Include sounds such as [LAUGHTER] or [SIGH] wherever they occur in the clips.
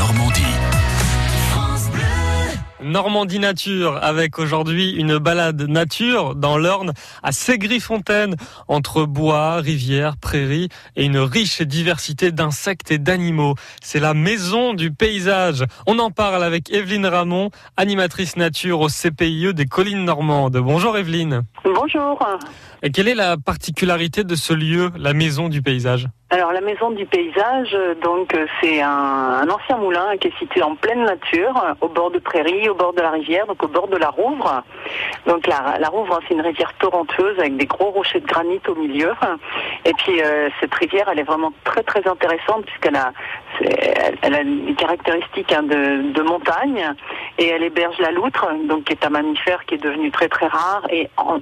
Normandie. Normandie Nature avec aujourd'hui une balade nature dans l'Orne à Ségry-Fontaine entre bois, rivières, prairies et une riche diversité d'insectes et d'animaux. C'est la maison du paysage. On en parle avec Evelyne Ramon, animatrice nature au CPIE des collines normandes. Bonjour Evelyne. Bonjour. Et quelle est la particularité de ce lieu, la maison du paysage alors la maison du paysage, donc c'est un, un, ancien moulin qui est situé en pleine nature, au bord de prairies, au bord de la rivière, donc au bord de la Rouvre. Donc la, la Rouvre, c'est une rivière torrentueuse avec des gros rochers de granit au milieu. Et puis euh, cette rivière, elle est vraiment très très intéressante puisqu'elle a, elle a des caractéristiques hein, de, de, montagne et elle héberge la loutre, donc qui est un mammifère qui est devenu très très rare, et un,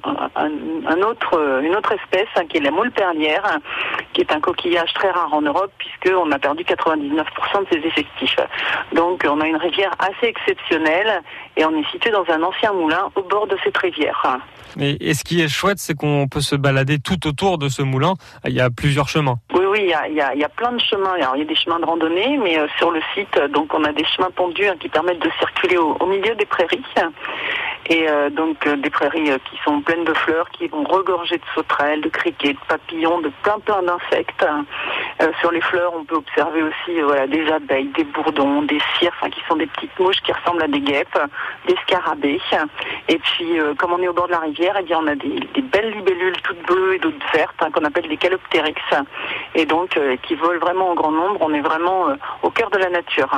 un autre, une autre espèce hein, qui est la moule perlière, qui est un coquillage très rare en Europe puisqu'on a perdu 99% de ses effectifs. Donc on a une rivière assez exceptionnelle et on est situé dans un ancien moulin au bord de cette rivière. Et, et ce qui est chouette, c'est qu'on peut se balader tout autour de ce moulin. Il y a plusieurs chemins. Oui, oui, il y a, plein de chemins. Alors, il y a des chemins de randonnée, mais euh, sur le site, donc on a des chemins tendus hein, qui permettent de circuler au, milieu des prairies. Et euh, donc euh, des prairies qui sont pleines de fleurs, qui vont regorger de sauterelles, de criquets, de papillons, de plein plein d'insectes. Euh, sur les fleurs, on peut observer aussi voilà des abeilles, des bourdons, des cires, enfin, qui sont des petites mouches qui ressemblent à des guêpes, des scarabées. Et puis, comme on est au bord de la rivière, eh bien on a des, des belles libellules toutes bleues et d'autres vertes hein, qu'on appelle des caloptérix. Et donc qui volent vraiment en grand nombre. On est vraiment au cœur de la nature.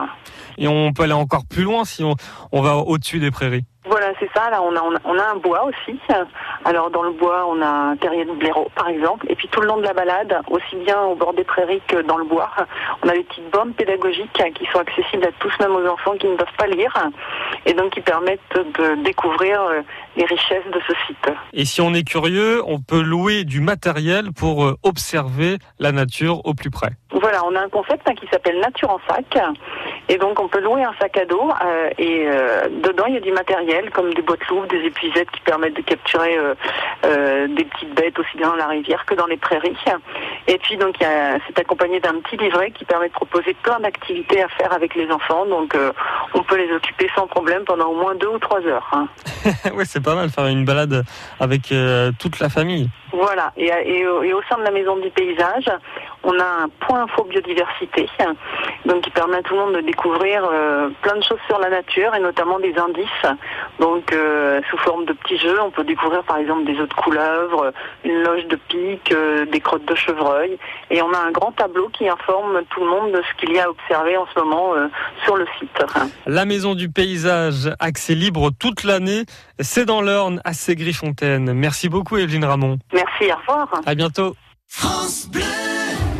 Et on peut aller encore plus loin si on, on va au-dessus des prairies. Voilà, c'est ça. Là, on a, on a un bois aussi. Alors, dans le bois, on a un terrier de blaireau, par exemple. Et puis, tout le long de la balade, aussi bien au bord des prairies que dans le bois, on a des petites bornes pédagogiques qui sont accessibles à tous, même aux enfants qui ne peuvent pas lire. Et donc, qui permettent de découvrir les richesses de ce site. Et si on est curieux, on peut louer du matériel pour observer la nature au plus près. Voilà, on a un concept qui s'appelle Nature en sac. Et donc on peut louer un sac à dos euh, et euh, dedans il y a du matériel comme des boîtes lourdes, des épuisettes qui permettent de capturer euh, des petites bêtes aussi bien dans la rivière que dans les prairies. Et puis donc c'est accompagné d'un petit livret qui permet de proposer plein d'activités à faire avec les enfants. Donc on peut les occuper sans problème pendant au moins deux ou trois heures. Hein. [LAUGHS] oui, c'est pas mal faire une balade avec toute la famille. Voilà, et, et, et, au sein de la maison du paysage, on a un point info biodiversité, donc qui permet à tout le monde de découvrir euh, plein de choses sur la nature et notamment des indices. Donc euh, sous forme de petits jeux, on peut découvrir par exemple des œufs de couleuvre, une loge de pique, euh, des crottes de chevreuil, et on a un grand tableau qui informe tout le monde de ce qu'il y a à observer en ce moment sur le site. La maison du paysage, accès libre toute l'année, c'est dans l'Orne à Ségry-Fontaine. Merci beaucoup Evelyne Ramon. Merci, au revoir. À bientôt. France Bleu